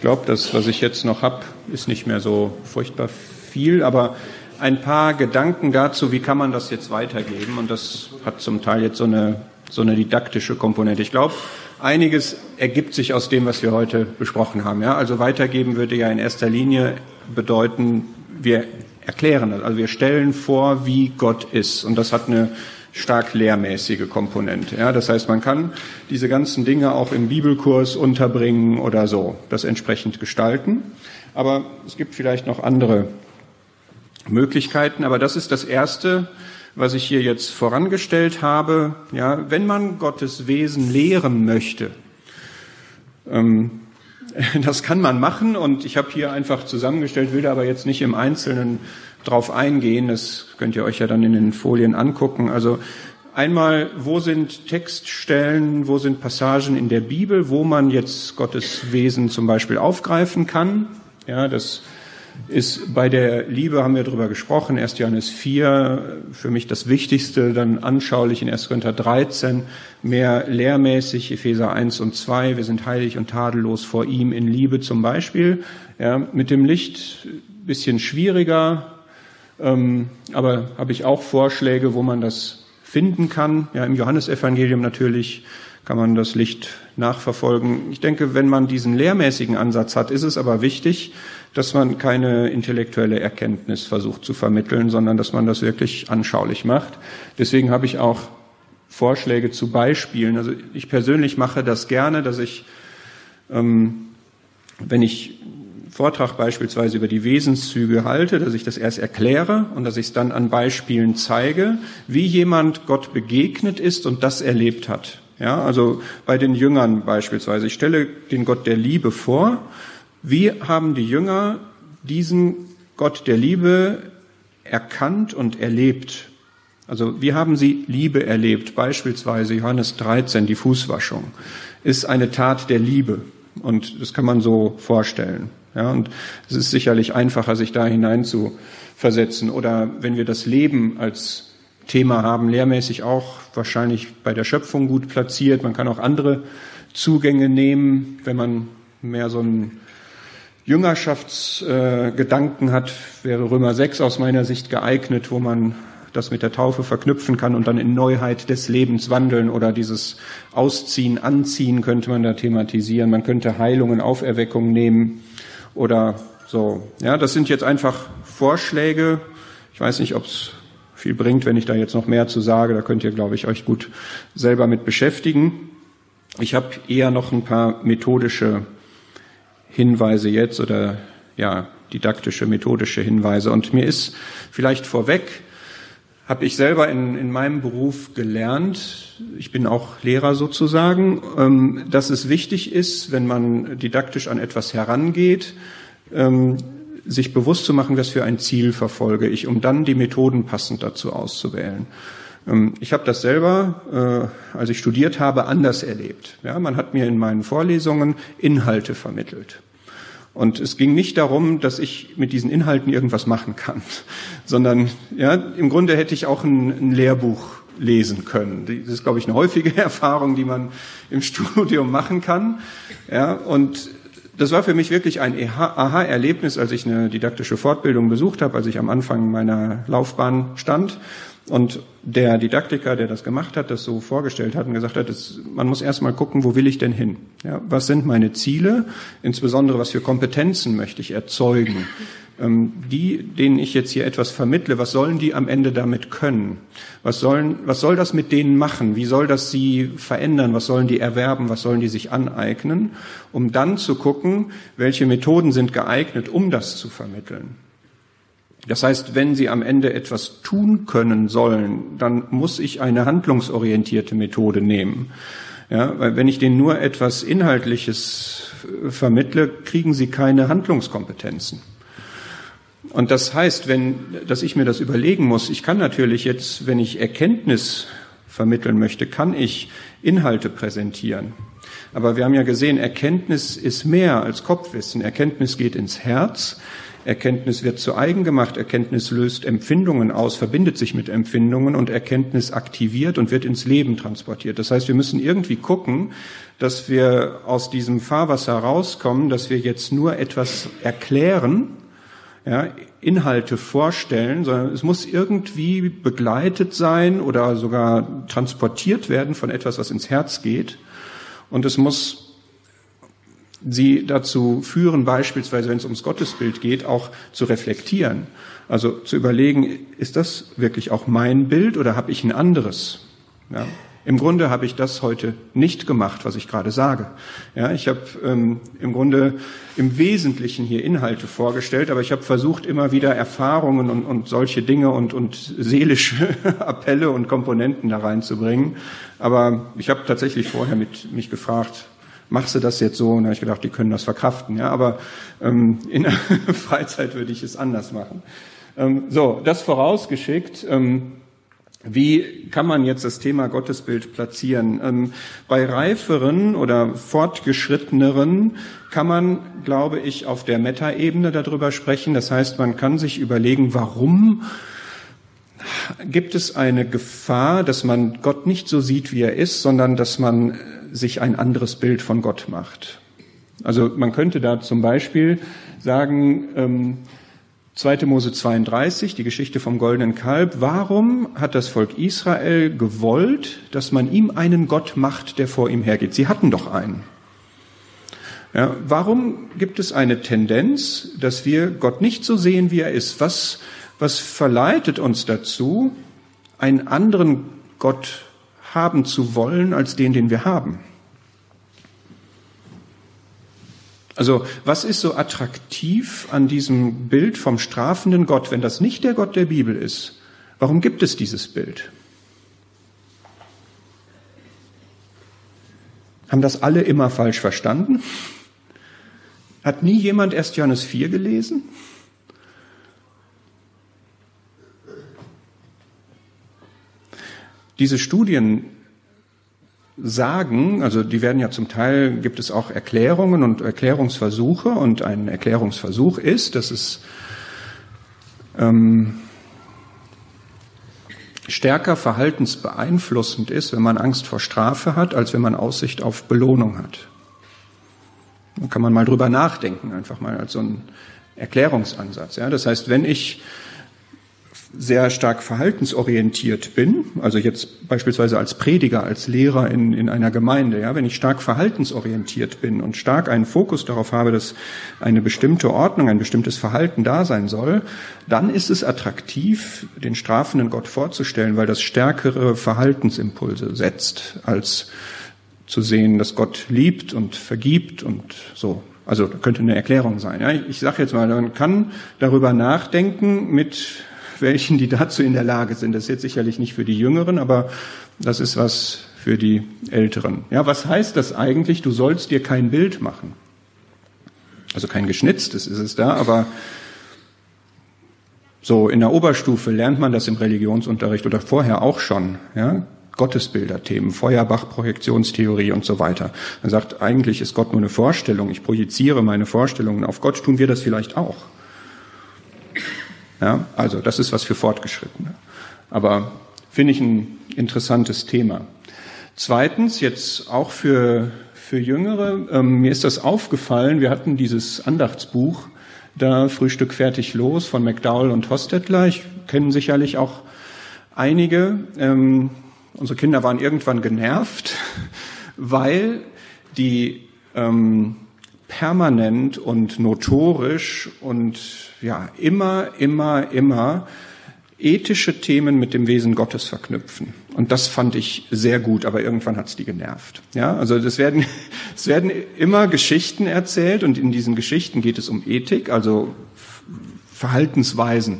Ich glaube, das, was ich jetzt noch habe, ist nicht mehr so furchtbar viel, aber ein paar Gedanken dazu, wie kann man das jetzt weitergeben? Und das hat zum Teil jetzt so eine, so eine didaktische Komponente. Ich glaube, einiges ergibt sich aus dem, was wir heute besprochen haben. Ja? Also weitergeben würde ja in erster Linie bedeuten, wir erklären das. Also wir stellen vor, wie Gott ist. Und das hat eine stark lehrmäßige Komponente. Ja, das heißt, man kann diese ganzen Dinge auch im Bibelkurs unterbringen oder so, das entsprechend gestalten. Aber es gibt vielleicht noch andere Möglichkeiten. Aber das ist das Erste, was ich hier jetzt vorangestellt habe. Ja, wenn man Gottes Wesen lehren möchte, ähm, das kann man machen und ich habe hier einfach zusammengestellt, will aber jetzt nicht im Einzelnen drauf eingehen. Das könnt ihr euch ja dann in den Folien angucken. Also einmal, wo sind Textstellen, wo sind Passagen in der Bibel, wo man jetzt Gottes Wesen zum Beispiel aufgreifen kann. Ja, das ist bei der Liebe haben wir darüber gesprochen, 1. Johannes 4, für mich das Wichtigste, dann anschaulich in 1. Korinther 13, mehr lehrmäßig, Epheser 1 und 2, wir sind heilig und tadellos vor ihm in Liebe zum Beispiel. Ja, mit dem Licht bisschen schwieriger, ähm, aber habe ich auch Vorschläge, wo man das finden kann. Ja, im Johannesevangelium natürlich kann man das Licht nachverfolgen. Ich denke, wenn man diesen lehrmäßigen Ansatz hat, ist es aber wichtig, dass man keine intellektuelle Erkenntnis versucht zu vermitteln, sondern dass man das wirklich anschaulich macht. Deswegen habe ich auch Vorschläge zu Beispielen. Also ich persönlich mache das gerne, dass ich, ähm, wenn ich Vortrag beispielsweise über die Wesenszüge halte, dass ich das erst erkläre und dass ich es dann an Beispielen zeige, wie jemand Gott begegnet ist und das erlebt hat. Ja, also bei den Jüngern beispielsweise. Ich stelle den Gott der Liebe vor wie haben die Jünger diesen Gott der Liebe erkannt und erlebt? Also wie haben sie Liebe erlebt? Beispielsweise Johannes 13, die Fußwaschung, ist eine Tat der Liebe. Und das kann man so vorstellen. Ja, und es ist sicherlich einfacher, sich da hinein zu versetzen. Oder wenn wir das Leben als Thema haben, lehrmäßig auch wahrscheinlich bei der Schöpfung gut platziert. Man kann auch andere Zugänge nehmen, wenn man mehr so ein Jüngerschaftsgedanken hat, wäre Römer 6 aus meiner Sicht geeignet, wo man das mit der Taufe verknüpfen kann und dann in Neuheit des Lebens wandeln oder dieses Ausziehen, Anziehen könnte man da thematisieren. Man könnte Heilungen, Auferweckung nehmen oder so. Ja, das sind jetzt einfach Vorschläge. Ich weiß nicht, ob es viel bringt, wenn ich da jetzt noch mehr zu sage. Da könnt ihr, glaube ich, euch gut selber mit beschäftigen. Ich habe eher noch ein paar methodische Hinweise jetzt oder ja, didaktische, methodische Hinweise. Und mir ist vielleicht vorweg, habe ich selber in, in meinem Beruf gelernt, ich bin auch Lehrer sozusagen, ähm, dass es wichtig ist, wenn man didaktisch an etwas herangeht, ähm, sich bewusst zu machen, was für ein Ziel verfolge ich, um dann die Methoden passend dazu auszuwählen. Ähm, ich habe das selber, äh, als ich studiert habe, anders erlebt. Ja, man hat mir in meinen Vorlesungen Inhalte vermittelt. Und es ging nicht darum, dass ich mit diesen Inhalten irgendwas machen kann, sondern ja, im Grunde hätte ich auch ein, ein Lehrbuch lesen können. Das ist, glaube ich, eine häufige Erfahrung, die man im Studium machen kann. Ja, und das war für mich wirklich ein Aha-Erlebnis, als ich eine didaktische Fortbildung besucht habe, als ich am Anfang meiner Laufbahn stand und der Didaktiker, der das gemacht hat, das so vorgestellt hat und gesagt hat, das, man muss erstmal gucken, wo will ich denn hin? Ja, was sind meine Ziele? Insbesondere, was für Kompetenzen möchte ich erzeugen? Ähm, die, denen ich jetzt hier etwas vermittle, was sollen die am Ende damit können? Was sollen, was soll das mit denen machen? Wie soll das sie verändern? Was sollen die erwerben? Was sollen die sich aneignen? Um dann zu gucken, welche Methoden sind geeignet, um das zu vermitteln. Das heißt, wenn Sie am Ende etwas tun können sollen, dann muss ich eine handlungsorientierte Methode nehmen. Ja, weil wenn ich denen nur etwas Inhaltliches vermittle, kriegen sie keine Handlungskompetenzen. Und das heißt, wenn, dass ich mir das überlegen muss, ich kann natürlich jetzt, wenn ich Erkenntnis vermitteln möchte, kann ich Inhalte präsentieren. Aber wir haben ja gesehen, Erkenntnis ist mehr als Kopfwissen. Erkenntnis geht ins Herz. Erkenntnis wird zu eigen gemacht, Erkenntnis löst Empfindungen aus, verbindet sich mit Empfindungen und Erkenntnis aktiviert und wird ins Leben transportiert. Das heißt, wir müssen irgendwie gucken, dass wir aus diesem Fahrwasser rauskommen, dass wir jetzt nur etwas erklären, ja, Inhalte vorstellen, sondern es muss irgendwie begleitet sein oder sogar transportiert werden von etwas, was ins Herz geht. Und es muss sie dazu führen, beispielsweise wenn es ums Gottesbild geht, auch zu reflektieren. Also zu überlegen, ist das wirklich auch mein Bild oder habe ich ein anderes? Ja. Im Grunde habe ich das heute nicht gemacht, was ich gerade sage. Ja, ich habe ähm, im Grunde im Wesentlichen hier Inhalte vorgestellt, aber ich habe versucht, immer wieder Erfahrungen und, und solche Dinge und, und seelische Appelle und Komponenten da reinzubringen. Aber ich habe tatsächlich vorher mit mich gefragt, machst du das jetzt so? Und da habe ich gedacht, die können das verkraften. Ja, aber ähm, in der Freizeit würde ich es anders machen. Ähm, so, das vorausgeschickt. Ähm, wie kann man jetzt das Thema Gottesbild platzieren? Ähm, bei reiferen oder fortgeschritteneren kann man, glaube ich, auf der Metaebene darüber sprechen. Das heißt, man kann sich überlegen, warum gibt es eine Gefahr, dass man Gott nicht so sieht, wie er ist, sondern dass man sich ein anderes Bild von Gott macht. Also man könnte da zum Beispiel sagen, ähm, 2. Mose 32, die Geschichte vom goldenen Kalb. Warum hat das Volk Israel gewollt, dass man ihm einen Gott macht, der vor ihm hergeht? Sie hatten doch einen. Ja, warum gibt es eine Tendenz, dass wir Gott nicht so sehen, wie er ist? Was, was verleitet uns dazu, einen anderen Gott haben zu wollen als den, den wir haben. Also was ist so attraktiv an diesem Bild vom strafenden Gott, wenn das nicht der Gott der Bibel ist? Warum gibt es dieses Bild? Haben das alle immer falsch verstanden? Hat nie jemand erst Johannes 4 gelesen? Diese Studien sagen, also die werden ja zum Teil, gibt es auch Erklärungen und Erklärungsversuche und ein Erklärungsversuch ist, dass es ähm, stärker verhaltensbeeinflussend ist, wenn man Angst vor Strafe hat, als wenn man Aussicht auf Belohnung hat. Da kann man mal drüber nachdenken, einfach mal als so ein Erklärungsansatz. Ja, das heißt, wenn ich sehr stark verhaltensorientiert bin, also jetzt beispielsweise als Prediger, als Lehrer in, in einer Gemeinde, ja, wenn ich stark verhaltensorientiert bin und stark einen Fokus darauf habe, dass eine bestimmte Ordnung, ein bestimmtes Verhalten da sein soll, dann ist es attraktiv, den strafenden Gott vorzustellen, weil das stärkere Verhaltensimpulse setzt, als zu sehen, dass Gott liebt und vergibt und so. Also könnte eine Erklärung sein. Ja. Ich sage jetzt mal, man kann darüber nachdenken mit welchen, die dazu in der Lage sind. Das ist jetzt sicherlich nicht für die Jüngeren, aber das ist was für die Älteren. Ja, was heißt das eigentlich? Du sollst dir kein Bild machen. Also kein geschnitztes ist es da, aber so in der Oberstufe lernt man das im Religionsunterricht oder vorher auch schon. Ja? Gottesbilderthemen, Feuerbach, Projektionstheorie und so weiter. Man sagt, eigentlich ist Gott nur eine Vorstellung. Ich projiziere meine Vorstellungen auf Gott. Tun wir das vielleicht auch? Ja, also das ist was für Fortgeschrittene. Aber finde ich ein interessantes Thema. Zweitens, jetzt auch für, für Jüngere, ähm, mir ist das aufgefallen, wir hatten dieses Andachtsbuch, da Frühstück fertig los von McDowell und Hostetler. Ich kenne sicherlich auch einige. Ähm, unsere Kinder waren irgendwann genervt, weil die ähm, permanent und notorisch und ja immer, immer, immer ethische Themen mit dem Wesen Gottes verknüpfen. Und das fand ich sehr gut, aber irgendwann hat's die genervt. Ja, also es werden, es werden immer Geschichten erzählt und in diesen Geschichten geht es um Ethik, also Verhaltensweisen.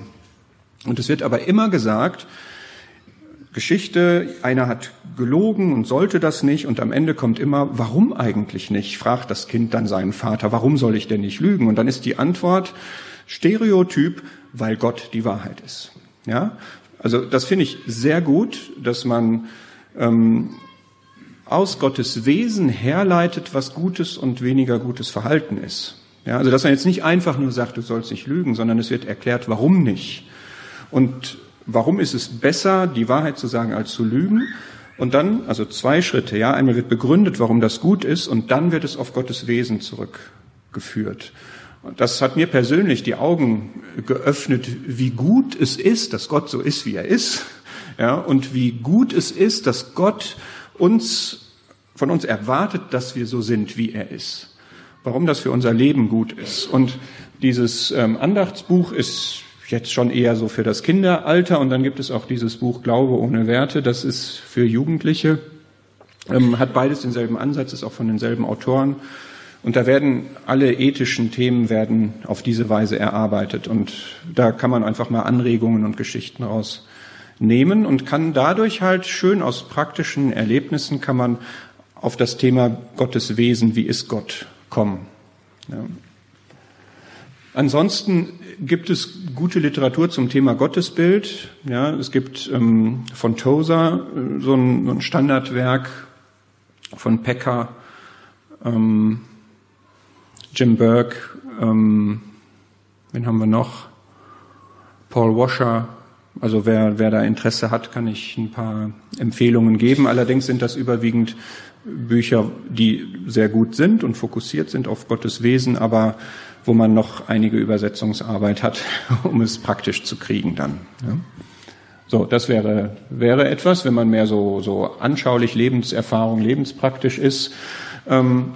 Und es wird aber immer gesagt, Geschichte, einer hat gelogen und sollte das nicht und am Ende kommt immer, warum eigentlich nicht? Fragt das Kind dann seinen Vater, warum soll ich denn nicht lügen? Und dann ist die Antwort Stereotyp, weil Gott die Wahrheit ist. Ja, also das finde ich sehr gut, dass man ähm, aus Gottes Wesen herleitet, was gutes und weniger gutes Verhalten ist. Ja, also dass man jetzt nicht einfach nur sagt, du sollst nicht lügen, sondern es wird erklärt, warum nicht. Und warum ist es besser, die Wahrheit zu sagen, als zu lügen? Und dann, also zwei Schritte, ja, einmal wird begründet, warum das gut ist, und dann wird es auf Gottes Wesen zurückgeführt. Und das hat mir persönlich die Augen geöffnet, wie gut es ist, dass Gott so ist, wie er ist, ja, und wie gut es ist, dass Gott uns, von uns erwartet, dass wir so sind, wie er ist. Warum das für unser Leben gut ist. Und dieses ähm, Andachtsbuch ist jetzt schon eher so für das Kinderalter. Und dann gibt es auch dieses Buch Glaube ohne Werte. Das ist für Jugendliche. Ähm, hat beides denselben Ansatz, ist auch von denselben Autoren. Und da werden alle ethischen Themen werden auf diese Weise erarbeitet. Und da kann man einfach mal Anregungen und Geschichten rausnehmen und kann dadurch halt schön aus praktischen Erlebnissen kann man auf das Thema Gottes Wesen, wie ist Gott, kommen. Ja. Ansonsten gibt es gute Literatur zum Thema Gottesbild. Ja, es gibt ähm, von Tozer äh, so, ein, so, ein, Standardwerk von Pecker, ähm, Jim Burke, ähm, wen haben wir noch? Paul Washer. Also wer, wer da Interesse hat, kann ich ein paar Empfehlungen geben. Allerdings sind das überwiegend Bücher, die sehr gut sind und fokussiert sind auf Gottes Wesen, aber wo man noch einige Übersetzungsarbeit hat, um es praktisch zu kriegen dann. Ja. So, das wäre, wäre etwas, wenn man mehr so, so anschaulich Lebenserfahrung, lebenspraktisch ist. Ähm,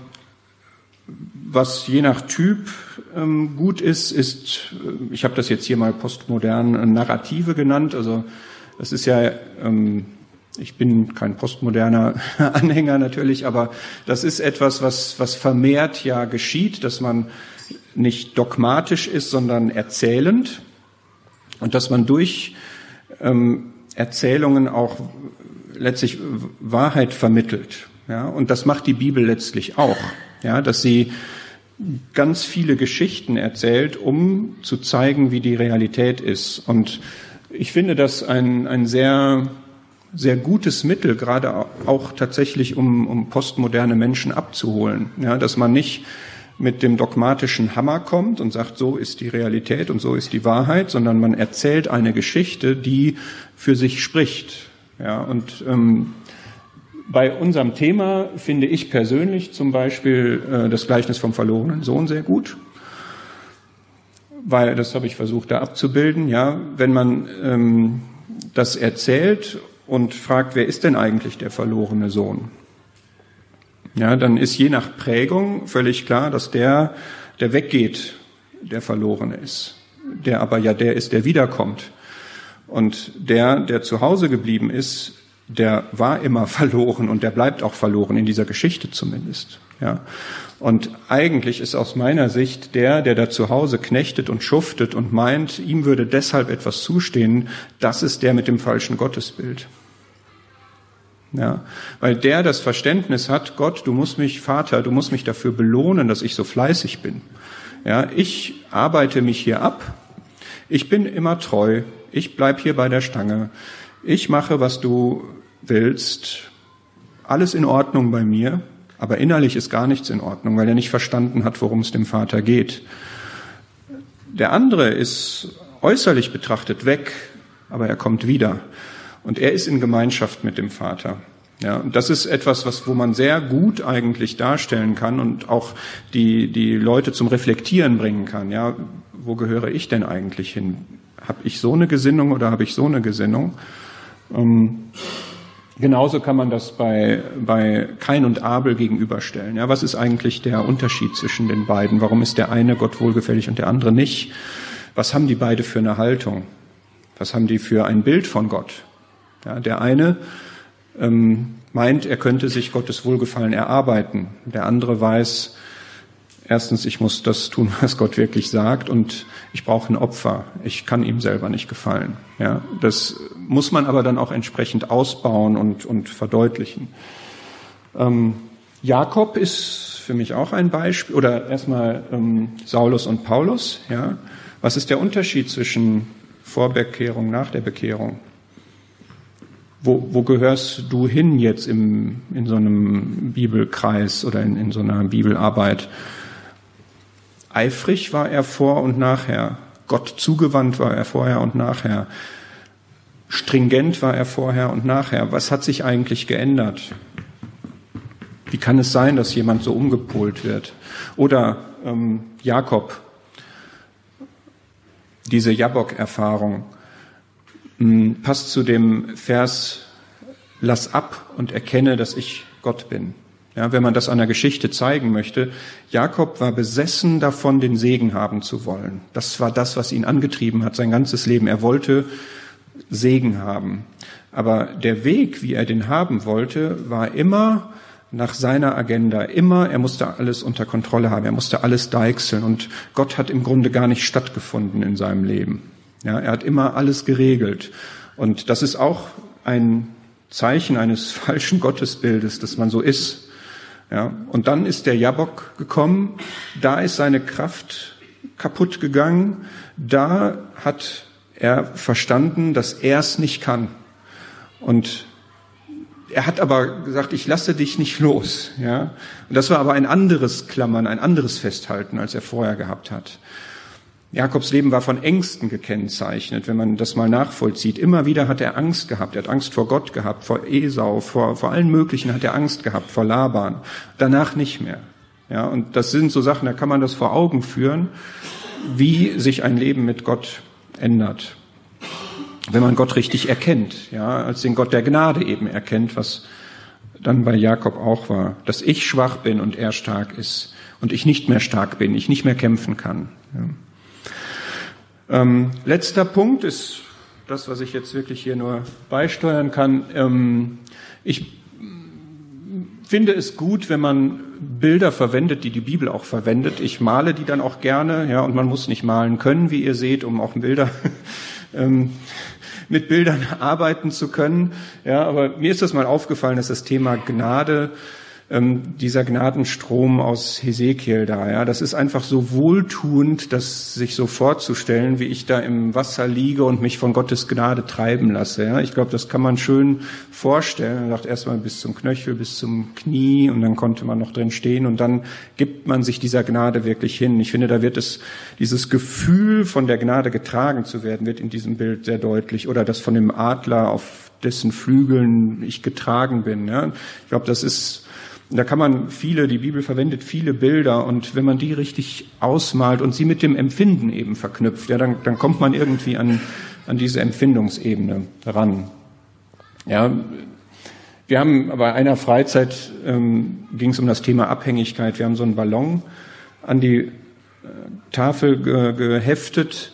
was je nach Typ ähm, gut ist, ist, äh, ich habe das jetzt hier mal postmodern äh, Narrative genannt. Also das ist ja, ähm, ich bin kein postmoderner Anhänger natürlich, aber das ist etwas, was, was vermehrt ja geschieht, dass man nicht dogmatisch ist, sondern erzählend und dass man durch ähm, Erzählungen auch letztlich Wahrheit vermittelt. Ja, und das macht die Bibel letztlich auch. Ja, dass sie ganz viele Geschichten erzählt, um zu zeigen, wie die Realität ist. Und ich finde das ein, ein sehr, sehr gutes Mittel, gerade auch tatsächlich, um, um postmoderne Menschen abzuholen. Ja, dass man nicht mit dem dogmatischen Hammer kommt und sagt, so ist die Realität und so ist die Wahrheit, sondern man erzählt eine Geschichte, die für sich spricht. Ja, und ähm, bei unserem Thema finde ich persönlich zum Beispiel äh, das Gleichnis vom verlorenen Sohn sehr gut, weil das habe ich versucht da abzubilden. Ja, wenn man ähm, das erzählt und fragt, wer ist denn eigentlich der verlorene Sohn? Ja, dann ist je nach Prägung völlig klar, dass der, der weggeht, der Verlorene ist, der aber ja der ist, der wiederkommt. Und der, der zu Hause geblieben ist, der war immer verloren und der bleibt auch verloren, in dieser Geschichte zumindest. Ja. Und eigentlich ist aus meiner Sicht der, der da zu Hause knechtet und schuftet und meint, ihm würde deshalb etwas zustehen, das ist der mit dem falschen Gottesbild. Ja, weil der das Verständnis hat, Gott, du musst mich, Vater, du musst mich dafür belohnen, dass ich so fleißig bin. Ja, ich arbeite mich hier ab. Ich bin immer treu. Ich bleib hier bei der Stange. Ich mache, was du willst. Alles in Ordnung bei mir. Aber innerlich ist gar nichts in Ordnung, weil er nicht verstanden hat, worum es dem Vater geht. Der andere ist äußerlich betrachtet weg, aber er kommt wieder. Und er ist in Gemeinschaft mit dem Vater. Ja, und das ist etwas, was, wo man sehr gut eigentlich darstellen kann und auch die, die Leute zum Reflektieren bringen kann. Ja, wo gehöre ich denn eigentlich hin? Habe ich so eine Gesinnung oder habe ich so eine Gesinnung? Ähm, genauso kann man das bei, bei Kain und Abel gegenüberstellen. Ja, was ist eigentlich der Unterschied zwischen den beiden? Warum ist der eine Gott wohlgefällig und der andere nicht? Was haben die beide für eine Haltung? Was haben die für ein Bild von Gott? Ja, der eine ähm, meint, er könnte sich Gottes Wohlgefallen erarbeiten. Der andere weiß, erstens, ich muss das tun, was Gott wirklich sagt, und ich brauche ein Opfer. Ich kann ihm selber nicht gefallen. Ja, das muss man aber dann auch entsprechend ausbauen und, und verdeutlichen. Ähm, Jakob ist für mich auch ein Beispiel, oder erstmal ähm, Saulus und Paulus. Ja, was ist der Unterschied zwischen Vorbekehrung, nach der Bekehrung? Wo, wo gehörst du hin jetzt im, in so einem Bibelkreis oder in, in so einer Bibelarbeit? Eifrig war er vor und nachher. Gott zugewandt war er vorher und nachher. Stringent war er vorher und nachher. Was hat sich eigentlich geändert? Wie kann es sein, dass jemand so umgepolt wird? Oder ähm, Jakob, diese Jabok-Erfahrung, passt zu dem Vers, lass ab und erkenne, dass ich Gott bin. Ja, wenn man das an der Geschichte zeigen möchte, Jakob war besessen davon, den Segen haben zu wollen. Das war das, was ihn angetrieben hat, sein ganzes Leben. Er wollte Segen haben. Aber der Weg, wie er den haben wollte, war immer nach seiner Agenda. Immer, er musste alles unter Kontrolle haben. Er musste alles deichseln. Und Gott hat im Grunde gar nicht stattgefunden in seinem Leben. Ja, er hat immer alles geregelt. Und das ist auch ein Zeichen eines falschen Gottesbildes, dass man so ist. Ja, und dann ist der Jabok gekommen, da ist seine Kraft kaputt gegangen, da hat er verstanden, dass er es nicht kann. Und er hat aber gesagt, ich lasse dich nicht los. Ja? Und das war aber ein anderes Klammern, ein anderes Festhalten, als er vorher gehabt hat. Jakobs Leben war von Ängsten gekennzeichnet, wenn man das mal nachvollzieht. Immer wieder hat er Angst gehabt. Er hat Angst vor Gott gehabt, vor Esau, vor, vor allen möglichen hat er Angst gehabt, vor Laban. Danach nicht mehr. Ja, und das sind so Sachen, da kann man das vor Augen führen, wie sich ein Leben mit Gott ändert. Wenn man Gott richtig erkennt, ja, als den Gott der Gnade eben erkennt, was dann bei Jakob auch war, dass ich schwach bin und er stark ist und ich nicht mehr stark bin, ich nicht mehr kämpfen kann. Ja. Ähm, letzter Punkt ist das, was ich jetzt wirklich hier nur beisteuern kann. Ähm, ich finde es gut, wenn man Bilder verwendet, die die Bibel auch verwendet. Ich male die dann auch gerne, ja, und man muss nicht malen können, wie ihr seht, um auch Bilder ähm, mit Bildern arbeiten zu können. Ja, aber mir ist das mal aufgefallen, dass das Thema Gnade ähm, dieser Gnadenstrom aus Hesekiel da. Ja, das ist einfach so wohltuend, das sich so vorzustellen, wie ich da im Wasser liege und mich von Gottes Gnade treiben lasse. Ja, ich glaube, das kann man schön vorstellen. Man sagt erstmal bis zum Knöchel, bis zum Knie und dann konnte man noch drin stehen und dann gibt man sich dieser Gnade wirklich hin. Ich finde, da wird es dieses Gefühl von der Gnade getragen zu werden, wird in diesem Bild sehr deutlich. Oder das von dem Adler auf dessen Flügeln ich getragen bin. Ja. Ich glaube, das ist da kann man viele, die Bibel verwendet viele Bilder und wenn man die richtig ausmalt und sie mit dem Empfinden eben verknüpft, ja, dann, dann kommt man irgendwie an, an diese Empfindungsebene ran. Ja, wir haben bei einer Freizeit ähm, ging es um das Thema Abhängigkeit. Wir haben so einen Ballon an die äh, Tafel ge geheftet,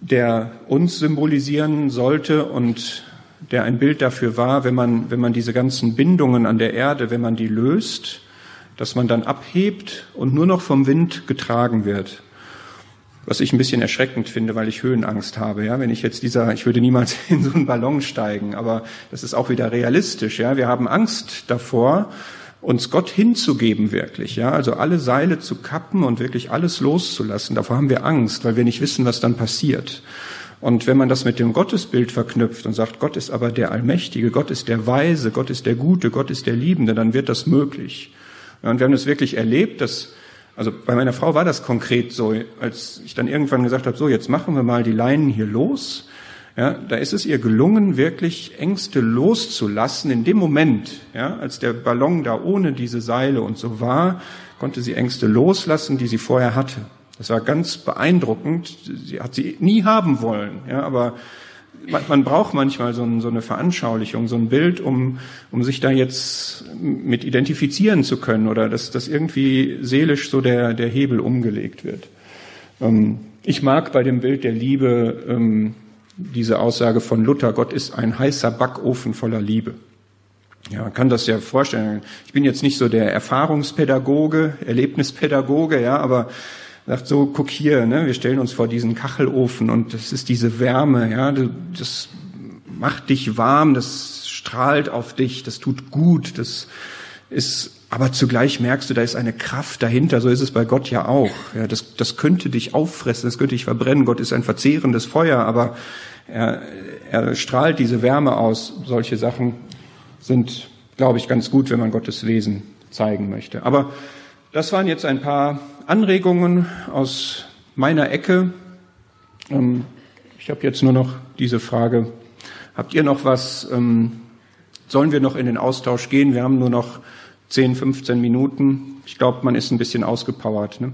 der uns symbolisieren sollte und der ein Bild dafür war, wenn man, wenn man diese ganzen Bindungen an der Erde, wenn man die löst, dass man dann abhebt und nur noch vom Wind getragen wird. Was ich ein bisschen erschreckend finde, weil ich Höhenangst habe. Ja, wenn ich jetzt dieser, ich würde niemals in so einen Ballon steigen, aber das ist auch wieder realistisch. Ja, wir haben Angst davor, uns Gott hinzugeben wirklich. Ja, also alle Seile zu kappen und wirklich alles loszulassen. Davor haben wir Angst, weil wir nicht wissen, was dann passiert. Und wenn man das mit dem Gottesbild verknüpft und sagt, Gott ist aber der Allmächtige, Gott ist der Weise, Gott ist der Gute, Gott ist der Liebende, dann wird das möglich. und wir haben es wirklich erlebt, dass, also bei meiner Frau war das konkret so, als ich dann irgendwann gesagt habe, so jetzt machen wir mal die Leinen hier los. Ja, da ist es ihr gelungen, wirklich Ängste loszulassen. In dem Moment, ja, als der Ballon da ohne diese Seile und so war, konnte sie Ängste loslassen, die sie vorher hatte. Das war ganz beeindruckend. Sie hat sie nie haben wollen, ja, aber man, man braucht manchmal so, ein, so, eine Veranschaulichung, so ein Bild, um, um sich da jetzt mit identifizieren zu können oder dass, dass irgendwie seelisch so der, der Hebel umgelegt wird. Ähm, ich mag bei dem Bild der Liebe ähm, diese Aussage von Luther, Gott ist ein heißer Backofen voller Liebe. Ja, man kann das ja vorstellen. Ich bin jetzt nicht so der Erfahrungspädagoge, Erlebnispädagoge, ja, aber sagt so, guck hier, ne, wir stellen uns vor diesen Kachelofen und das ist diese Wärme, ja, das macht dich warm, das strahlt auf dich, das tut gut, das ist, aber zugleich merkst du, da ist eine Kraft dahinter, so ist es bei Gott ja auch. Ja, das, das könnte dich auffressen, das könnte dich verbrennen. Gott ist ein verzehrendes Feuer, aber er, er strahlt diese Wärme aus. Solche Sachen sind, glaube ich, ganz gut, wenn man Gottes Wesen zeigen möchte. Aber das waren jetzt ein paar Anregungen aus meiner Ecke. Ähm, ich habe jetzt nur noch diese Frage. Habt ihr noch was? Ähm, sollen wir noch in den Austausch gehen? Wir haben nur noch 10, 15 Minuten. Ich glaube, man ist ein bisschen ausgepowert. Ne?